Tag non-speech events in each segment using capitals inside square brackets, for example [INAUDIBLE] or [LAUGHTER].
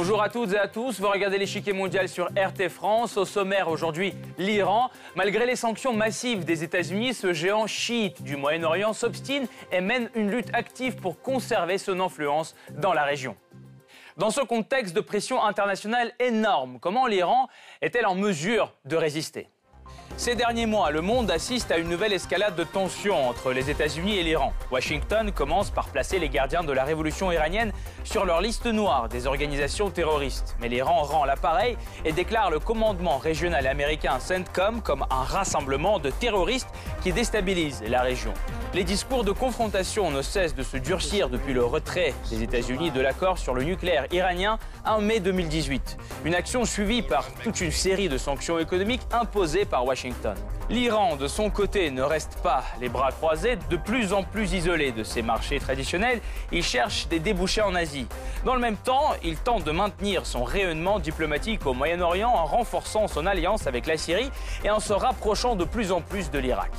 Bonjour à toutes et à tous, vous regardez l'échiquier mondial sur RT France. Au sommaire aujourd'hui, l'Iran. Malgré les sanctions massives des États-Unis, ce géant chiite du Moyen-Orient s'obstine et mène une lutte active pour conserver son influence dans la région. Dans ce contexte de pression internationale énorme, comment l'Iran est-elle en mesure de résister? Ces derniers mois, le monde assiste à une nouvelle escalade de tensions entre les États-Unis et l'Iran. Washington commence par placer les gardiens de la révolution iranienne sur leur liste noire des organisations terroristes. Mais l'Iran rend l'appareil et déclare le commandement régional américain CENTCOM comme un rassemblement de terroristes qui déstabilise la région. Les discours de confrontation ne cessent de se durcir depuis le retrait des États-Unis de l'accord sur le nucléaire iranien en mai 2018. Une action suivie par toute une série de sanctions économiques imposées par Washington. L'Iran, de son côté, ne reste pas les bras croisés, de plus en plus isolé de ses marchés traditionnels. Il cherche des débouchés en Asie. Dans le même temps, il tente de maintenir son rayonnement diplomatique au Moyen-Orient en renforçant son alliance avec la Syrie et en se rapprochant de plus en plus de l'Irak.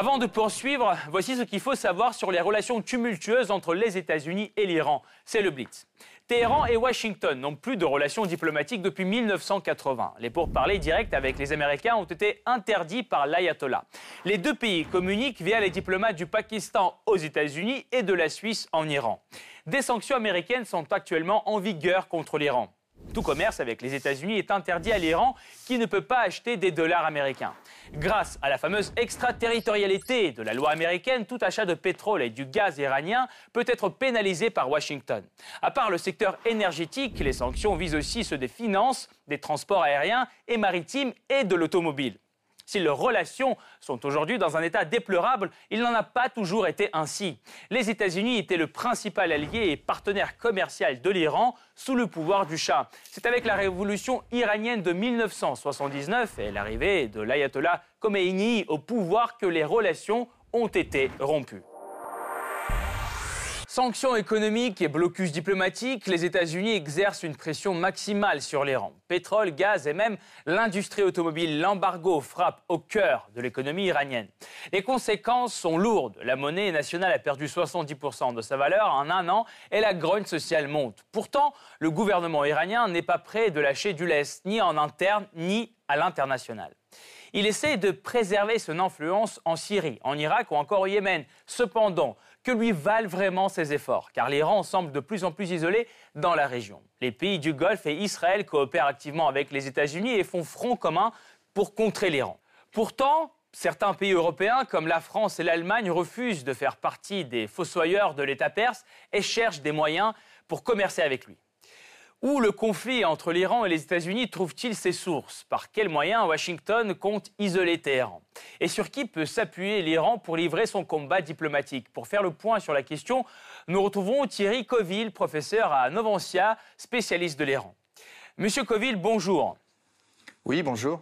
Avant de poursuivre, voici ce qu'il faut savoir sur les relations tumultueuses entre les États-Unis et l'Iran. C'est le Blitz. Téhéran et Washington n'ont plus de relations diplomatiques depuis 1980. Les pourparlers directs avec les Américains ont été interdits par l'ayatollah. Les deux pays communiquent via les diplomates du Pakistan aux États-Unis et de la Suisse en Iran. Des sanctions américaines sont actuellement en vigueur contre l'Iran. Tout commerce avec les États-Unis est interdit à l'Iran qui ne peut pas acheter des dollars américains. Grâce à la fameuse extraterritorialité de la loi américaine, tout achat de pétrole et du gaz iranien peut être pénalisé par Washington. À part le secteur énergétique, les sanctions visent aussi ceux des finances, des transports aériens et maritimes et de l'automobile. Si leurs relations sont aujourd'hui dans un état déplorable, il n'en a pas toujours été ainsi. Les États-Unis étaient le principal allié et partenaire commercial de l'Iran sous le pouvoir du Shah. C'est avec la révolution iranienne de 1979 et l'arrivée de l'ayatollah Khomeini au pouvoir que les relations ont été rompues. Sanctions économiques et blocus diplomatiques, les États-Unis exercent une pression maximale sur l'Iran. Pétrole, gaz et même l'industrie automobile, l'embargo frappe au cœur de l'économie iranienne. Les conséquences sont lourdes. La monnaie nationale a perdu 70% de sa valeur en un an et la grogne sociale monte. Pourtant, le gouvernement iranien n'est pas prêt de lâcher du lest, ni en interne, ni à l'international. Il essaie de préserver son influence en Syrie, en Irak ou encore au Yémen. Cependant, que lui valent vraiment ces efforts, car l'Iran semble de plus en plus isolé dans la région. Les pays du Golfe et Israël coopèrent activement avec les États-Unis et font front commun pour contrer l'Iran. Pourtant, certains pays européens, comme la France et l'Allemagne, refusent de faire partie des fossoyeurs de l'État perse et cherchent des moyens pour commercer avec lui. Où le conflit entre l'Iran et les États-Unis trouve-t-il ses sources? Par quels moyens Washington compte isoler Téhéran? Et sur qui peut s'appuyer l'Iran pour livrer son combat diplomatique? Pour faire le point sur la question, nous retrouvons Thierry Coville, professeur à Novancia, spécialiste de l'Iran. Monsieur Coville, bonjour. Oui, bonjour.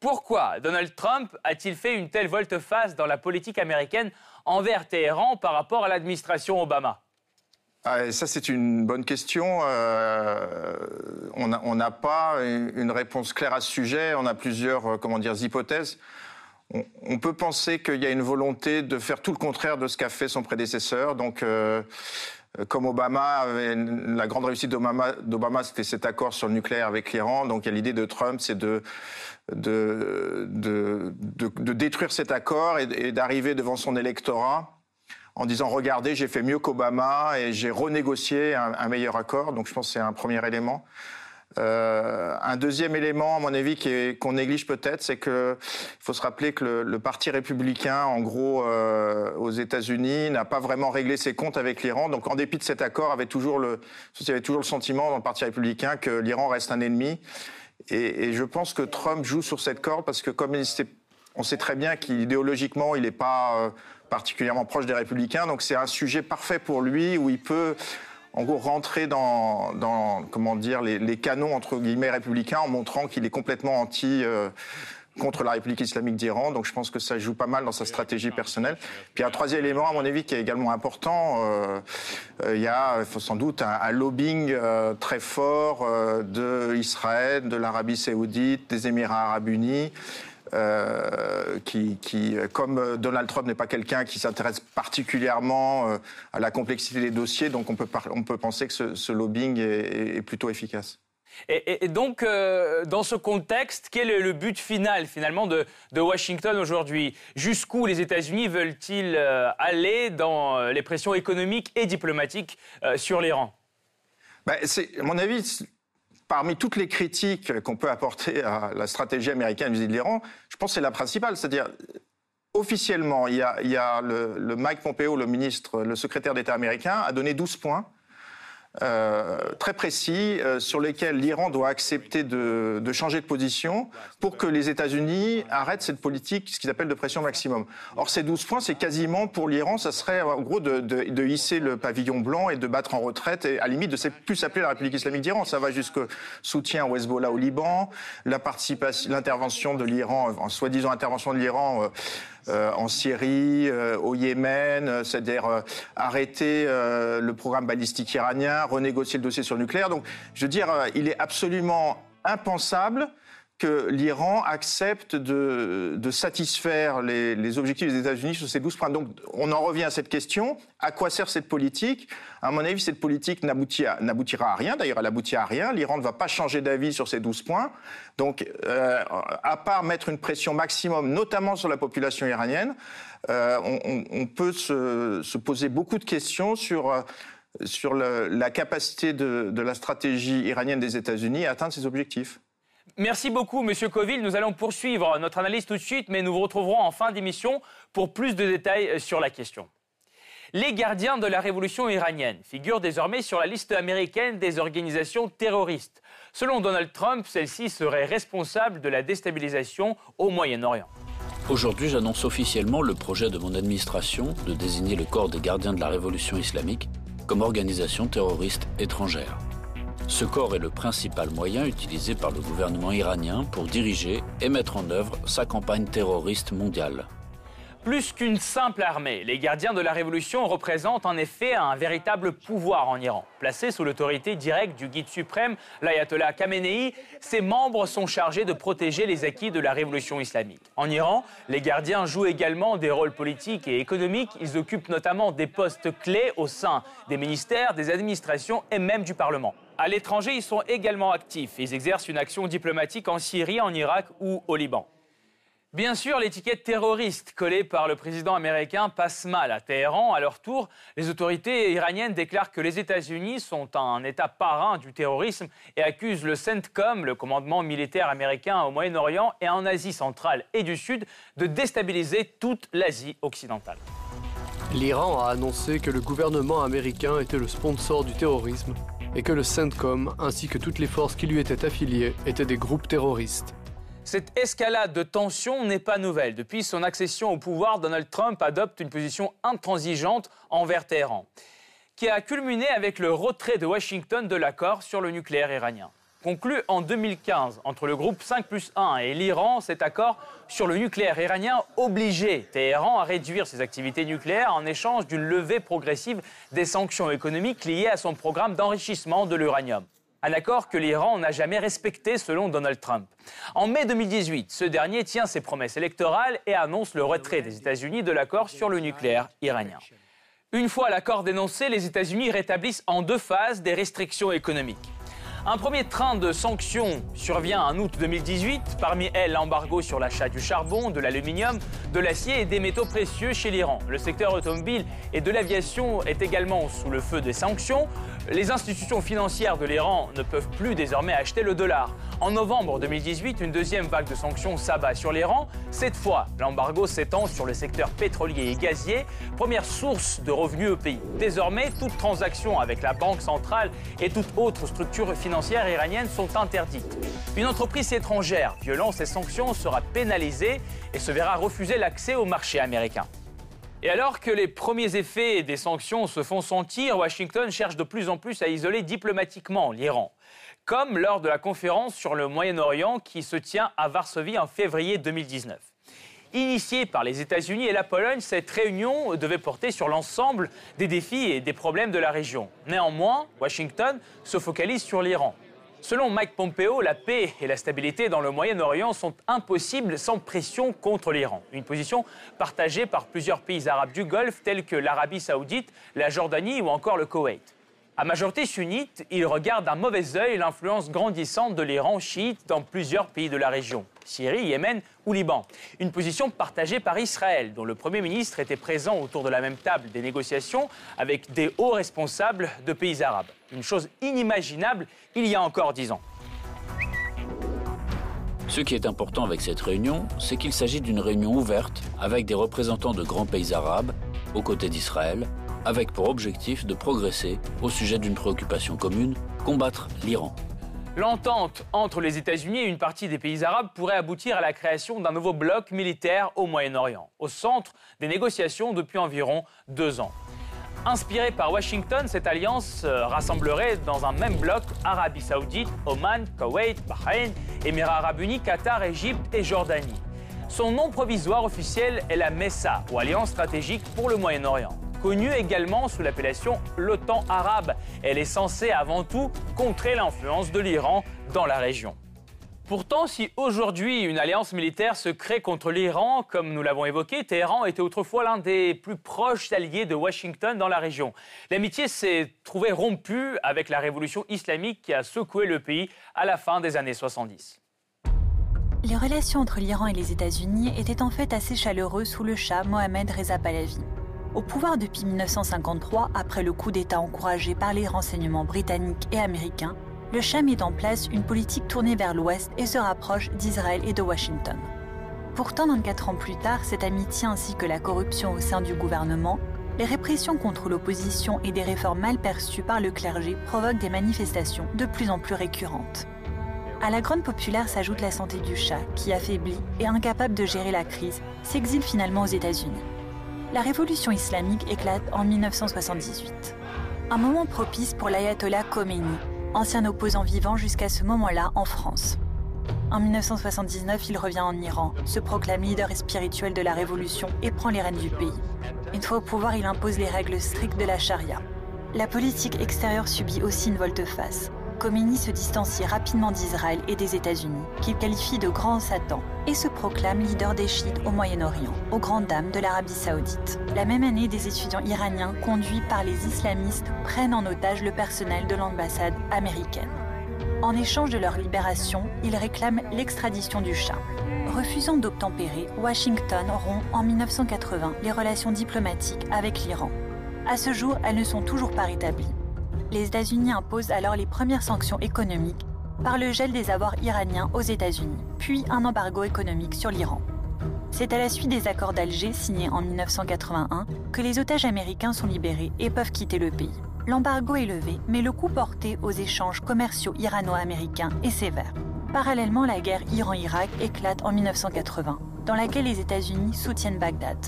Pourquoi Donald Trump a-t-il fait une telle volte-face dans la politique américaine envers Téhéran par rapport à l'administration Obama? Ah, ça, c'est une bonne question. Euh, on n'a pas une réponse claire à ce sujet. On a plusieurs, euh, comment dire, hypothèses. On, peut penser qu'il y a une volonté de faire tout le contraire de ce qu'a fait son prédécesseur. Donc, euh, comme Obama, la grande réussite d'Obama, c'était cet accord sur le nucléaire avec l'Iran. Donc, il y a l'idée de Trump, c'est de détruire cet accord et d'arriver devant son électorat en disant regardez, j'ai fait mieux qu'Obama et j'ai renégocié un, meilleur accord. Donc je pense que c'est un premier élément. Euh, un deuxième élément, à mon avis, qu'on néglige peut-être, c'est qu'il faut se rappeler que le, Parti républicain, en gros, euh, aux États-Unis, n'a pas vraiment réglé ses comptes avec l'Iran. Donc, en dépit de cet accord, avait toujours le, avait toujours le sentiment dans le Parti républicain que l'Iran reste un ennemi. Et, je pense que Trump joue sur cette corde parce que comme on sait très bien qu'idéologiquement, il n'est pas euh, particulièrement proche des républicains. Donc c'est un sujet parfait pour lui où il peut en gros rentrer dans, comment dire les, canons entre guillemets républicains en montrant qu'il est complètement anti euh, contre la République islamique d'Iran. Donc je pense que ça joue pas mal dans sa stratégie personnelle. Puis un troisième élément, à mon avis, qui est également important, euh, euh, il y a sans doute un, lobbying très fort de Israël, de l'Arabie saoudite, des Émirats arabes unis. Qui, qui, comme Donald Trump n'est pas quelqu'un qui s'intéresse particulièrement à la complexité des dossiers, donc on peut, on peut penser que ce, lobbying est plutôt efficace. Et, donc, euh, dans ce contexte, quel est le but final, finalement, de, Washington aujourd'hui? Jusqu'où les États-Unis veulent-ils euh, aller dans euh, les pressions économiques et diplomatiques sur l'Iran ben, À mon avis, parmi toutes les critiques qu'on peut apporter à la stratégie américaine vis-à-vis de l'Iran, je pense que c'est la principale. C'est-à-dire, officiellement, il y a, Mike Pompeo, le ministre, le secrétaire d'État américain, a donné 12 points très précis euh, sur lesquels l'Iran doit accepter de, de, changer de position pour que les États-Unis arrêtent cette politique, ce qu'ils appellent de pression maximum. Or, ces 12 points, c'est quasiment pour l'Iran, ça serait en gros de, de, de, hisser le pavillon blanc et de battre en retraite, et à la limite de plus s'appeler la République islamique d'Iran. Ça va jusqu'au soutien au Hezbollah au Liban, l'intervention de l'Iran, en soi-disant intervention de l'Iran. Euh, en Syrie, euh, au Yémen, euh, c'est-à-dire arrêter le programme balistique iranien, renégocier le dossier sur le nucléaire. Donc, je veux dire, il est absolument impensable que l'Iran accepte de, satisfaire les, objectifs des États-Unis sur ces 12 points. Donc on en revient à cette question. À quoi sert cette politique? À mon avis, cette politique n'aboutira à rien. D'ailleurs, elle aboutit à rien. L'Iran ne va pas changer d'avis sur ces 12 points. Donc, euh, à part mettre une pression maximum, notamment sur la population iranienne, euh, on, peut se, poser beaucoup de questions sur... Euh, sur la capacité de, de la stratégie iranienne des États-Unis à atteindre ses objectifs. Merci beaucoup, Monsieur Coville. Nous allons poursuivre notre analyse tout de suite, mais nous vous retrouverons en fin d'émission pour plus de détails sur la question. Les gardiens de la révolution iranienne figurent désormais sur la liste américaine des organisations terroristes. Selon Donald Trump, celle-ci serait responsable de la déstabilisation au Moyen-Orient. Aujourd'hui, j'annonce officiellement le projet de mon administration de désigner le corps des gardiens de la révolution islamique comme organisation terroriste étrangère. Ce corps est le principal moyen utilisé par le gouvernement iranien pour diriger et mettre en œuvre sa campagne terroriste mondiale. Plus qu'une simple armée, les gardiens de la révolution représentent en effet un véritable pouvoir en Iran. Placés sous l'autorité directe du guide suprême, l'ayatollah Khamenei, ses membres sont chargés de protéger les acquis de la révolution islamique. En Iran, les gardiens jouent également des rôles politiques et économiques. Ils occupent notamment des postes clés au sein des ministères, des administrations et même du Parlement. À l'étranger, ils sont également actifs. Ils exercent une action diplomatique en Syrie, en Irak ou au Liban. Bien sûr, l'étiquette terroriste collée par le président américain passe mal à Téhéran. À leur tour, les autorités iraniennes déclarent que les États-Unis sont un État parrain du terrorisme et accusent le CENTCOM, le commandement militaire américain au Moyen-Orient et en Asie centrale et du Sud, de déstabiliser toute l'Asie occidentale. L'Iran a annoncé que le gouvernement américain était le sponsor du terrorisme et que le CENTCOM ainsi que toutes les forces qui lui étaient affiliées étaient des groupes terroristes. Cette escalade de tensions n'est pas nouvelle. Depuis son accession au pouvoir, Donald Trump adopte une position intransigeante envers Téhéran, qui a culminé avec le retrait de Washington de l'accord sur le nucléaire iranien. Conclu en 2015 entre le groupe 5 plus 1 et l'Iran, cet accord sur le nucléaire iranien obligeait Téhéran à réduire ses activités nucléaires en échange d'une levée progressive des sanctions économiques liées à son programme d'enrichissement de l'uranium. Un accord que l'Iran n'a jamais respecté selon Donald Trump. En mai 2018, ce dernier tient ses promesses électorales et annonce le retrait des États-Unis de l'accord sur le nucléaire iranien. Une fois l'accord dénoncé, les États-Unis rétablissent en deux phases des restrictions économiques. Un premier train de sanctions survient en août 2018, parmi elles l'embargo sur l'achat du charbon, de l'aluminium, de l'acier et des métaux précieux chez l'Iran. Le secteur automobile et de l'aviation est également sous le feu des sanctions. Les institutions financières de l'Iran ne peuvent plus désormais acheter le dollar. En novembre 2018, une deuxième vague de sanctions s'abat sur l'Iran. Cette fois, l'embargo s'étend sur le secteur pétrolier et gazier, première source de revenus au pays. Désormais, toute transaction avec la Banque centrale et toute autre structure financière iraniennes sont interdites. Une entreprise étrangère violant ces sanctions sera pénalisée et se verra refuser l'accès au marché américain. Et alors que les premiers effets des sanctions se font sentir, Washington cherche de plus en plus à isoler diplomatiquement l'Iran, comme lors de la conférence sur le Moyen-Orient qui se tient à Varsovie en février 2019. Initiée par les États-Unis et la Pologne, cette réunion devait porter sur l'ensemble des défis et des problèmes de la région. Néanmoins, Washington se focalise sur l'Iran. Selon Mike Pompeo, la paix et la stabilité dans le Moyen-Orient sont impossibles sans pression contre l'Iran. Une position partagée par plusieurs pays arabes du Golfe tels que l'Arabie saoudite, la Jordanie ou encore le Koweït. À majorité sunnite, il regarde d'un mauvais œil l'influence grandissante de l'Iran chiite dans plusieurs pays de la région, Syrie, Yémen ou Liban. Une position partagée par Israël, dont le Premier ministre était présent autour de la même table des négociations avec des hauts responsables de pays arabes. Une chose inimaginable il y a encore dix ans. Ce qui est important avec cette réunion, c'est qu'il s'agit d'une réunion ouverte avec des représentants de grands pays arabes, aux côtés d'Israël, avec pour objectif de progresser au sujet d'une préoccupation commune, combattre l'Iran. L'entente entre les États-Unis et une partie des pays arabes pourrait aboutir à la création d'un nouveau bloc militaire au Moyen-Orient, au centre des négociations depuis environ deux ans. Inspirée par Washington, cette alliance euh, rassemblerait dans un même bloc Arabie saoudite, Oman, Koweït, Bahreïn, Émirats arabes unis, Qatar, Égypte et Jordanie. Son nom provisoire officiel est la MESA, ou Alliance stratégique pour le Moyen-Orient connue également sous l'appellation l'OTAN arabe. Elle est censée avant tout contrer l'influence de l'Iran dans la région. Pourtant, si aujourd'hui une alliance militaire se crée contre l'Iran, comme nous l'avons évoqué, Téhéran était autrefois l'un des plus proches alliés de Washington dans la région. L'amitié s'est trouvée rompue avec la révolution islamique qui a secoué le pays à la fin des années 70. Les relations entre l'Iran et les États-Unis étaient en fait assez chaleureuses sous le Shah Mohamed Reza Pahlavi. Au pouvoir depuis 1953, après le coup d'État encouragé par les renseignements britanniques et américains, le Shah met en place une politique tournée vers l'Ouest et se rapproche d'Israël et de Washington. Pourtant, 24 ans plus tard, cette amitié ainsi que la corruption au sein du gouvernement, les répressions contre l'opposition et des réformes mal perçues par le clergé provoquent des manifestations de plus en plus récurrentes. À la grande populaire s'ajoute la santé du Shah, qui affaibli et incapable de gérer la crise, s'exile finalement aux États-Unis la révolution islamique éclate en 1978. Un moment propice pour l'ayatollah Khomeini, ancien opposant vivant jusqu'à ce moment-là en France. En 1979, il revient en Iran, se proclame leader spirituel de la révolution et prend les rênes du pays. Une fois au pouvoir, il impose les règles strictes de la charia. La politique extérieure subit aussi une volte-face. Khomeini se distancie rapidement d'Israël et des États-Unis, qu'il qualifie de grand Satan, et se proclame leader des chiites au Moyen-Orient, aux grandes dames de l'Arabie saoudite. La même année, des étudiants iraniens conduits par les islamistes prennent en otage le personnel de l'ambassade américaine. En échange de leur libération, ils réclament l'extradition du Shah. Refusant d'obtempérer, Washington rompt en 1980 les relations diplomatiques avec l'Iran. À ce jour, elles ne sont toujours pas rétablies les États-Unis imposent alors les premières sanctions économiques par le gel des avoirs iraniens aux États-Unis, puis un embargo économique sur l'Iran. C'est à la suite des accords d'Alger signés en 1981 que les otages américains sont libérés et peuvent quitter le pays. L'embargo est levé, mais le coût porté aux échanges commerciaux irano-américains est sévère. Parallèlement, la guerre Iran-Irak éclate en 1980, dans laquelle les États-Unis soutiennent Bagdad.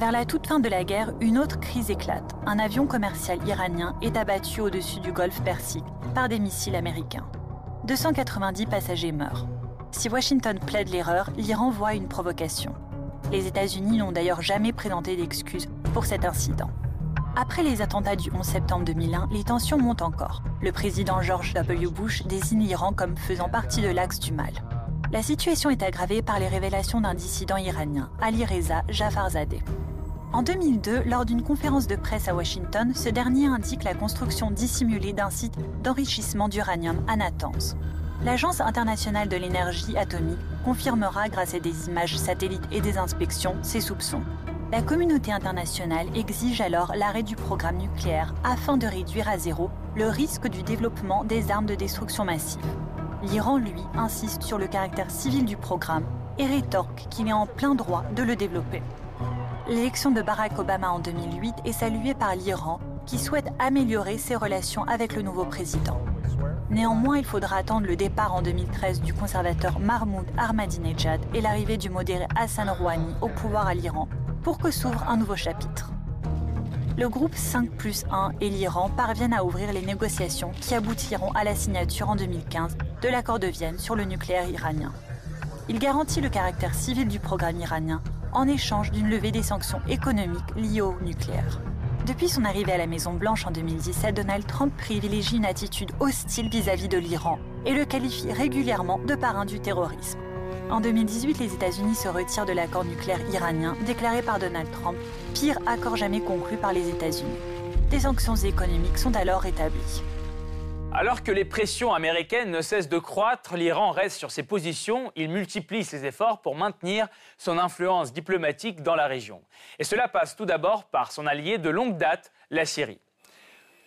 Vers la toute fin de la guerre, une autre crise éclate. Un avion commercial iranien est abattu au-dessus du golfe Persique par des missiles américains. 290 passagers meurent. Si Washington plaide l'erreur, l'Iran voit une provocation. Les États-Unis n'ont d'ailleurs jamais présenté d'excuses pour cet incident. Après les attentats du 11 septembre 2001, les tensions montent encore. Le président George W. Bush désigne l'Iran comme faisant partie de l'axe du mal. La situation est aggravée par les révélations d'un dissident iranien, Ali Reza Jafarzadeh. En 2002, lors d'une conférence de presse à Washington, ce dernier indique la construction dissimulée d'un site d'enrichissement d'uranium à Natanz. L'Agence internationale de l'énergie atomique confirmera grâce à des images satellites et des inspections ses soupçons. La communauté internationale exige alors l'arrêt du programme nucléaire afin de réduire à zéro le risque du développement des armes de destruction massive. L'Iran, lui, insiste sur le caractère civil du programme et rétorque qu'il est en plein droit de le développer. L'élection de Barack Obama en 2008 est saluée par l'Iran, qui souhaite améliorer ses relations avec le nouveau président. Néanmoins, il faudra attendre le départ en 2013 du conservateur Mahmoud Ahmadinejad et l'arrivée du modéré Hassan Rouhani au pouvoir à l'Iran pour que s'ouvre un nouveau chapitre. Le groupe 5 plus 1 et l'Iran parviennent à ouvrir les négociations qui aboutiront à la signature en 2015 de l'accord de Vienne sur le nucléaire iranien. Il garantit le caractère civil du programme iranien en échange d'une levée des sanctions économiques liées au nucléaire. Depuis son arrivée à la Maison-Blanche en 2017, Donald Trump privilégie une attitude hostile vis-à-vis de l'Iran et le qualifie régulièrement de parrain du terrorisme. En 2018, les États-Unis se retirent de l'accord nucléaire iranien déclaré par Donald Trump, pire accord jamais conclu par les États-Unis. Des sanctions économiques sont alors établies. Alors que les pressions américaines ne cessent de croître, l'Iran reste sur ses positions, il multiplie ses efforts pour maintenir son influence diplomatique dans la région. Et cela passe tout d'abord par son allié de longue date, la Syrie.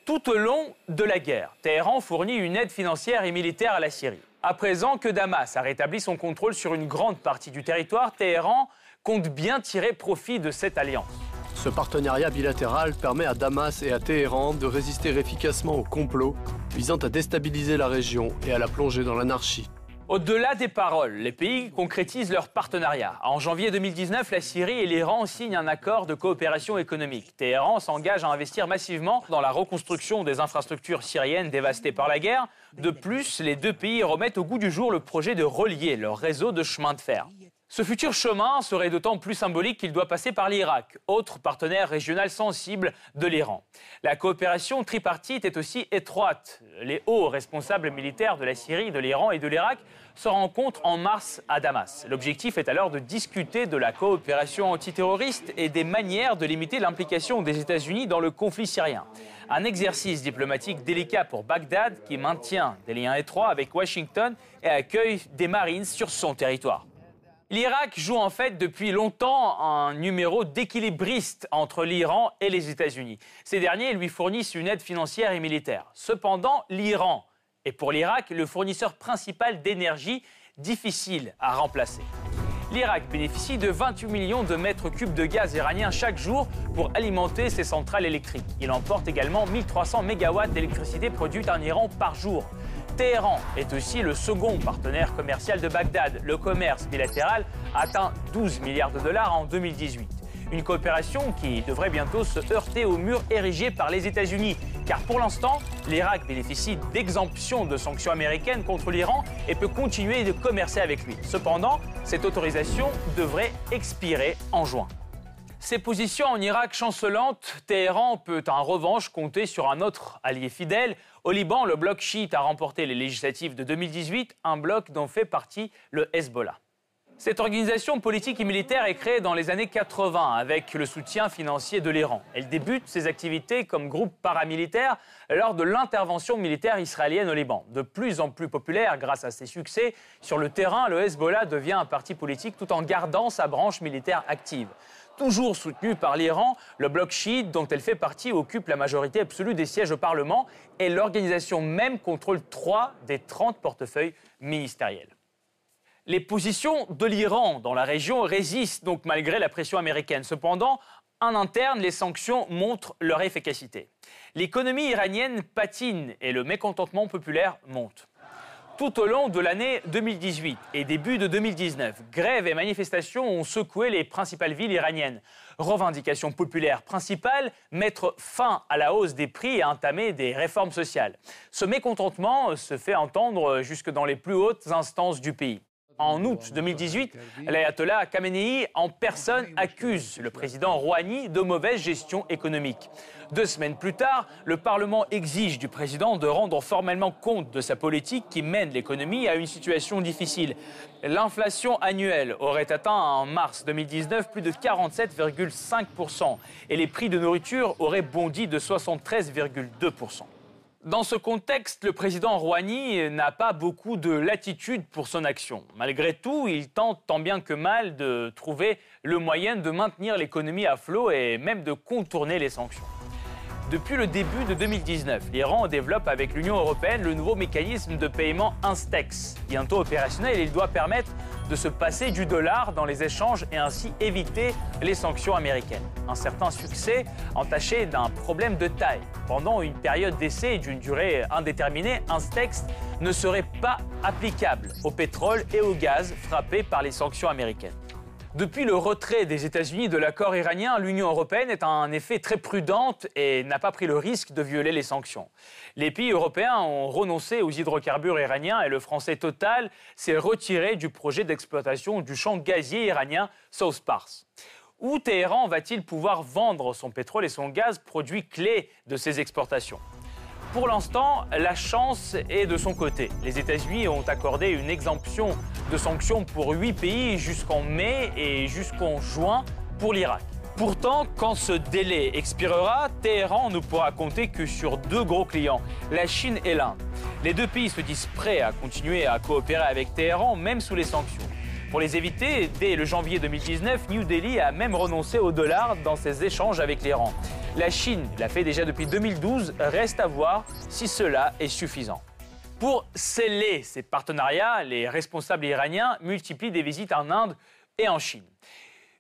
Tout au long de la guerre, Téhéran fournit une aide financière et militaire à la Syrie. À présent que Damas a rétabli son contrôle sur une grande partie du territoire, Téhéran compte bien tirer profit de cette alliance. Ce partenariat bilatéral permet à Damas et à Téhéran de résister efficacement au complot visant à déstabiliser la région et à la plonger dans l'anarchie. Au-delà des paroles, les pays concrétisent leur partenariat. En janvier 2019, la Syrie et l'Iran signent un accord de coopération économique. Téhéran s'engage à investir massivement dans la reconstruction des infrastructures syriennes dévastées par la guerre. De plus, les deux pays remettent au goût du jour le projet de relier leur réseau de chemins de fer. Ce futur chemin serait d'autant plus symbolique qu'il doit passer par l'Irak, autre partenaire régional sensible de l'Iran. La coopération tripartite est aussi étroite. Les hauts responsables militaires de la Syrie, de l'Iran et de l'Irak se rencontrent en mars à Damas. L'objectif est alors de discuter de la coopération antiterroriste et des manières de limiter l'implication des États-Unis dans le conflit syrien. Un exercice diplomatique délicat pour Bagdad qui maintient des liens étroits avec Washington et accueille des Marines sur son territoire. L'Irak joue en fait depuis longtemps un numéro d'équilibriste entre l'Iran et les États-Unis. Ces derniers lui fournissent une aide financière et militaire. Cependant, l'Iran est pour l'Irak le fournisseur principal d'énergie difficile à remplacer. L'Irak bénéficie de 28 millions de mètres cubes de gaz iranien chaque jour pour alimenter ses centrales électriques. Il emporte également 1300 mégawatts d'électricité produite en Iran par jour. Téhéran est aussi le second partenaire commercial de Bagdad. Le commerce bilatéral atteint 12 milliards de dollars en 2018. Une coopération qui devrait bientôt se heurter au mur érigé par les États-Unis. Car pour l'instant, l'Irak bénéficie d'exemptions de sanctions américaines contre l'Iran et peut continuer de commercer avec lui. Cependant, cette autorisation devrait expirer en juin. Ces positions en Irak chancelantes, Téhéran peut en revanche compter sur un autre allié fidèle. Au Liban, le bloc chiite a remporté les législatives de 2018, un bloc dont fait partie le Hezbollah. Cette organisation politique et militaire est créée dans les années 80 avec le soutien financier de l'Iran. Elle débute ses activités comme groupe paramilitaire lors de l'intervention militaire israélienne au Liban. De plus en plus populaire grâce à ses succès, sur le terrain, le Hezbollah devient un parti politique tout en gardant sa branche militaire active. Toujours soutenu par l'Iran, le bloc chiite dont elle fait partie occupe la majorité absolue des sièges au Parlement et l'organisation même contrôle trois des 30 portefeuilles ministériels. Les positions de l'Iran dans la région résistent donc malgré la pression américaine. Cependant, en interne, les sanctions montrent leur efficacité. L'économie iranienne patine et le mécontentement populaire monte tout au long de l'année 2018 et début de 2019. Grèves et manifestations ont secoué les principales villes iraniennes. Revendication populaire principale, mettre fin à la hausse des prix et entamer des réformes sociales. Ce mécontentement se fait entendre jusque dans les plus hautes instances du pays. En août 2018, l'ayatollah Khamenei en personne accuse le président Rouhani de mauvaise gestion économique. Deux semaines plus tard, le Parlement exige du président de rendre formellement compte de sa politique qui mène l'économie à une situation difficile. L'inflation annuelle aurait atteint en mars 2019 plus de 47,5% et les prix de nourriture auraient bondi de 73,2%. Dans ce contexte, le président Rouhani n'a pas beaucoup de latitude pour son action. Malgré tout, il tente tant bien que mal de trouver le moyen de maintenir l'économie à flot et même de contourner les sanctions. Depuis le début de 2019, l'Iran développe avec l'Union européenne le nouveau mécanisme de paiement Instex. Bientôt opérationnel, il doit permettre de se passer du dollar dans les échanges et ainsi éviter les sanctions américaines. Un certain succès entaché d'un problème de taille. Pendant une période d'essai d'une durée indéterminée, Instex ne serait pas applicable au pétrole et au gaz frappés par les sanctions américaines. Depuis le retrait des États-Unis de l'accord iranien, l'Union européenne est en effet très prudente et n'a pas pris le risque de violer les sanctions. Les pays européens ont renoncé aux hydrocarbures iraniens et le français Total s'est retiré du projet d'exploitation du champ gazier iranien South Pars. Où Téhéran va-t-il pouvoir vendre son pétrole et son gaz, produits clés de ses exportations? Pour l'instant, la chance est de son côté. Les États-Unis ont accordé une exemption de sanctions pour huit pays jusqu'en mai et jusqu'en juin pour l'Irak. Pourtant, quand ce délai expirera, Téhéran ne pourra compter que sur deux gros clients, la Chine et l'Inde. Les deux pays se disent prêts à continuer à coopérer avec Téhéran, même sous les sanctions. Pour les éviter, dès le janvier 2019, New Delhi a même renoncé au dollar dans ses échanges avec l'Iran. La Chine l'a fait déjà depuis 2012, reste à voir si cela est suffisant. Pour sceller ces partenariats, les responsables iraniens multiplient des visites en Inde et en Chine.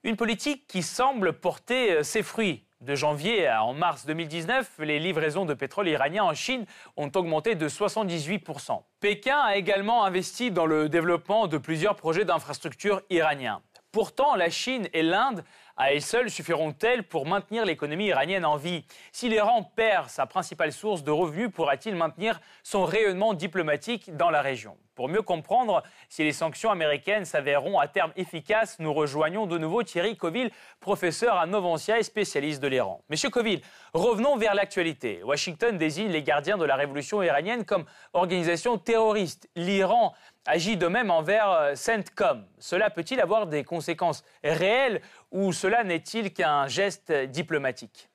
Une politique qui semble porter euh, ses fruits. De janvier à en mars 2019, les livraisons de pétrole iranien en Chine ont augmenté de 78%. Pékin a également investi dans le développement de plusieurs projets d'infrastructures iraniens. Pourtant, la Chine et l'Inde à elles seules suffiront-elles pour maintenir l'économie iranienne en vie? Si l'Iran perd sa principale source de revenus, pourra-t-il maintenir son rayonnement diplomatique dans la région? Pour mieux comprendre si les sanctions américaines s'avéreront à terme efficaces, nous rejoignons de nouveau Thierry Coville, professeur à Novancia et spécialiste de l'Iran. Monsieur Coville, revenons vers l'actualité. Washington désigne les gardiens de la révolution iranienne comme organisation terroriste. L'Iran agit de même envers euh, CENTCOM. Cela peut-il avoir des conséquences réelles ou cela n'est-il qu'un geste diplomatique?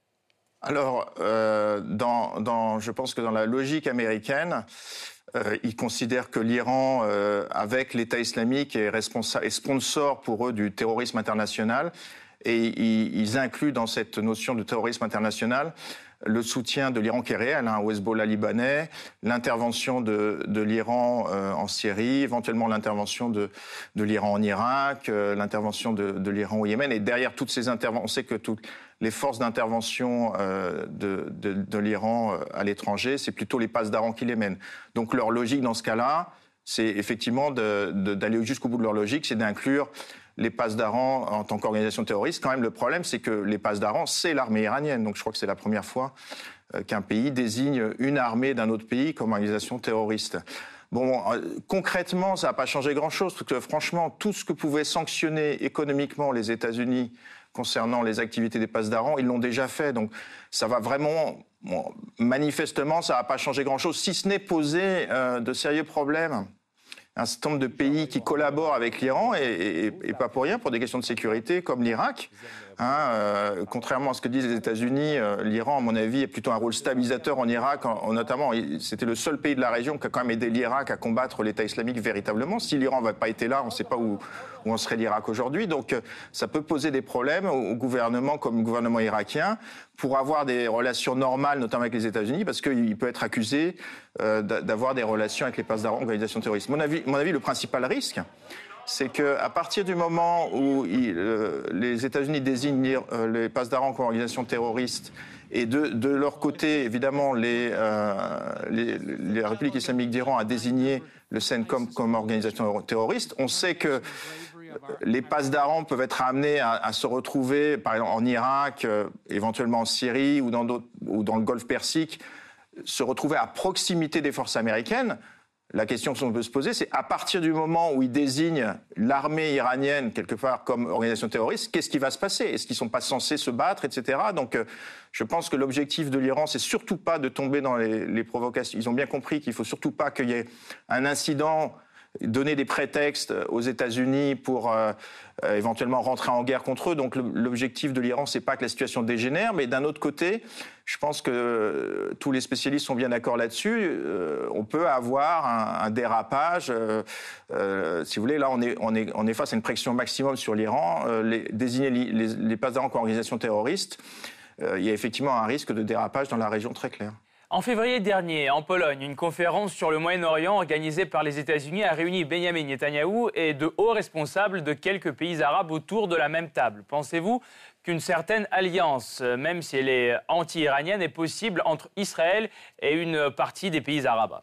Alors, euh, je pense que dans la logique américaine, euh, ils considèrent que l'Iran, avec l'État islamique, est, sponsor pour eux du terrorisme international. Et ils incluent dans cette notion de terrorisme international le soutien de l'Iran qui est réel hein, au Hezbollah libanais, l'intervention de, l'Iran euh, en Syrie, éventuellement l'intervention de, l'Iran en Irak, euh, l'intervention de, l'Iran au Yémen. Et derrière toutes ces interventions, on sait que toutes les forces d'intervention euh, de, l'Iran à l'étranger, c'est plutôt les passes d'Aran qui les mènent. Donc leur logique dans ce cas-là, c'est effectivement d'aller jusqu'au bout de leur logique, c'est d'inclure les passes d'Aran en tant qu'organisation terroriste. Quand même, le problème, c'est que les passes d'Aran, c'est l'armée iranienne. Donc je crois que c'est la première fois euh, qu'un pays désigne une armée d'un autre pays comme organisation terroriste. Bon, euh, concrètement, ça n'a pas changé grand-chose, parce que franchement, tout ce que pouvaient sanctionner économiquement les États-Unis concernant les activités des passes d'Aran, ils l'ont déjà fait. Donc ça va vraiment, manifestement, ça n'a pas changé grand-chose, si ce n'est poser euh, de sérieux problèmes un certain nombre de pays qui collaborent avec l'Iran et, pas pour rien pour des questions de sécurité comme l'Irak. Hein, euh, contrairement à ce que disent les États-Unis, euh, l'Iran, à mon avis, est plutôt un rôle stabilisateur en Irak, notamment. C'était le seul pays de la région qui a quand même aidé l'Irak à combattre l'État islamique véritablement. Si l'Iran n'avait pas été là, on ne sait pas où, où en serait l'Irak aujourd'hui. Donc, euh, ça peut poser des problèmes au, gouvernement comme au gouvernement irakien pour avoir des relations normales, notamment avec les États-Unis, parce qu'il peut être accusé d'avoir des relations avec les d'Aran, organisations terroristes. Mon avis, mon avis, le principal risque, c'est qu'à partir du moment où euh, les États-Unis désignent euh, les Pasdaran comme organisation terroriste, et de, leur côté, évidemment, les, euh, les, Républiques islamiques d'Iran a désigné le CENCOM comme organisation terroriste, on sait que les Pasdaran peuvent être amenés à, se retrouver, par exemple, en Irak, éventuellement en Syrie ou dans le Golfe Persique, se retrouver à proximité des forces américaines. La question qu'on peut se poser, c'est à partir du moment où ils désignent l'armée iranienne quelque part comme organisation terroriste, qu'est-ce qui va se passer? Est-ce qu'ils sont pas censés se battre, etc. Donc, euh, je pense que l'objectif de l'Iran, c'est surtout pas de tomber dans les, les provocations. Ils ont bien compris qu'il faut surtout pas qu'il y ait un incident donner des prétextes aux États-Unis pour euh, euh, éventuellement rentrer en guerre contre eux. Donc l'objectif de l'Iran, c'est pas que la situation dégénère, mais d'un autre côté, je pense que euh, tous les spécialistes sont bien d'accord là-dessus. on peut avoir un, dérapage. si vous voulez, là, on est, face à une pression maximum sur l'Iran. désigner les, les, les comme organisation terroriste, il y a effectivement un risque de dérapage dans la région très clair. En février dernier, en Pologne, une conférence sur le Moyen-Orient organisée par les États-Unis a réuni Benjamin Netanyahu et de hauts responsables de quelques pays arabes autour de la même table. Pensez-vous qu'une certaine alliance, même si elle est anti-iranienne, est possible entre Israël et une partie des pays arabes?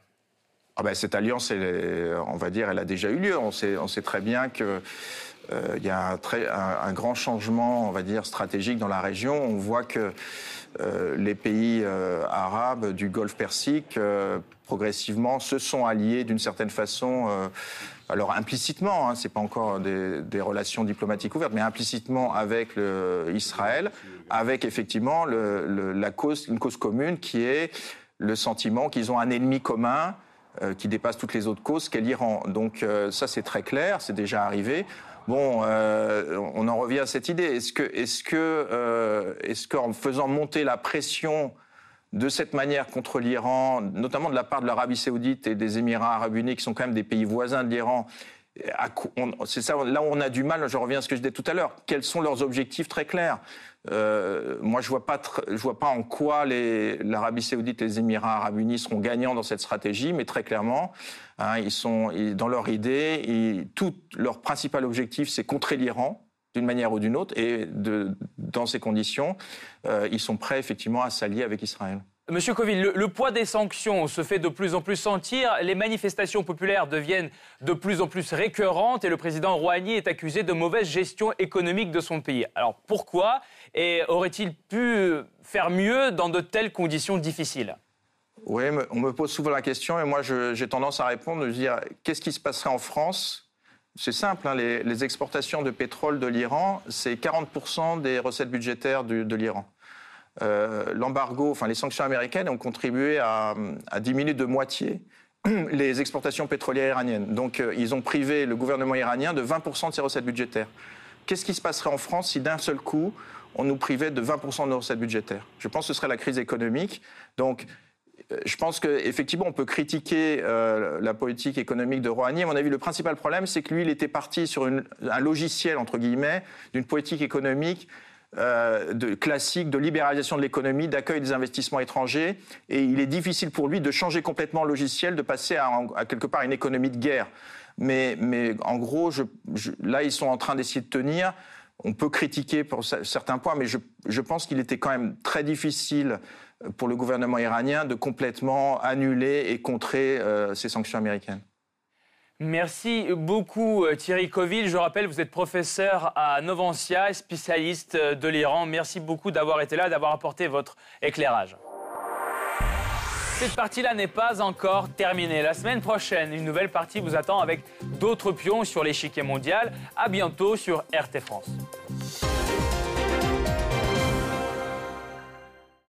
Ah ben, Cette alliance, on va dire, elle a déjà eu lieu. On sait, très bien qu'il euh, y a un, un, grand changement, on va dire, stratégique dans la région. On voit que euh, les pays euh, arabes du Golfe Persique, progressivement, se sont alliés d'une certaine façon alors implicitement, hein, ce n'est pas encore des, relations diplomatiques ouvertes, mais implicitement avec Israël, avec effectivement la cause, une cause commune qui est le sentiment qu'ils ont un ennemi commun euh, qui dépasse toutes les autres causes, qu'est l'Iran. Donc euh, ça c'est très clair, c'est déjà arrivé. Bon, euh, on en revient à cette idée. Est-ce que, est-ce que, est-ce qu'en faisant monter la pression de cette manière contre l'Iran, notamment de la part de l'Arabie saoudite et des Émirats arabes unis, qui sont quand même des pays voisins de l'Iran, c'est ça, là on a du mal, je reviens à ce que je disais tout à l'heure, quels sont leurs objectifs très clairs euh, moi, je vois pas, je vois pas en quoi l'Arabie Saoudite et les Émirats Arabes Unis seront gagnants dans cette stratégie, mais très clairement, hein, ils sont dans leur idée, tout leur principal objectif, c'est contrer l'Iran d'une manière ou d'une autre, et dans ces conditions, euh, ils sont prêts effectivement à s'allier avec Israël. Monsieur Coville, le, poids des sanctions se fait de plus en plus sentir, les manifestations populaires deviennent de plus en plus récurrentes et le président Rouhani est accusé de mauvaise gestion économique de son pays. Alors pourquoi Et aurait-il pu faire mieux dans de telles conditions difficiles? Oui, on me pose souvent la question et moi j'ai tendance à répondre, de dire qu'est-ce qui se passerait en France? C'est simple, hein, les, exportations de pétrole de l'Iran, c'est 40% des recettes budgétaires de l'Iran. Euh, l'embargo, enfin les sanctions américaines ont contribué à, diminuer de moitié [CLEARS THROAT] les exportations pétrolières iraniennes. Donc euh, ils ont privé le gouvernement iranien de 20% de ses recettes budgétaires. Qu'est-ce qui se passerait en France si d'un seul coup on nous privait de 20% de nos recettes budgétaires? Je pense que ce serait la crise économique. Donc euh, je pense qu'effectivement, on peut critiquer la politique économique de Rouhani. À mon avis, le principal problème, c'est que lui, il était parti sur un logiciel, entre guillemets, d'une politique économique euh, de, classique de libéralisation de l'économie, d'accueil des investissements étrangers, et il est difficile pour lui de changer complètement le logiciel, de passer à, quelque part une économie de guerre. Mais, mais en gros, là, ils sont en train d'essayer de tenir. On peut critiquer pour certains points, mais je, je pense qu'il était quand même très difficile pour le gouvernement iranien de complètement annuler et contrer euh, ces sanctions américaines. Merci beaucoup euh, Thierry Coville. Je rappelle, vous êtes professeur à Novansia, spécialiste euh, de l'Iran. Merci beaucoup d'avoir été là, d'avoir apporté votre éclairage. Cette partie-là n'est pas encore terminée. La semaine prochaine, une nouvelle partie vous attend avec d'autres pions sur l'échiquier mondial. À bientôt sur RT France.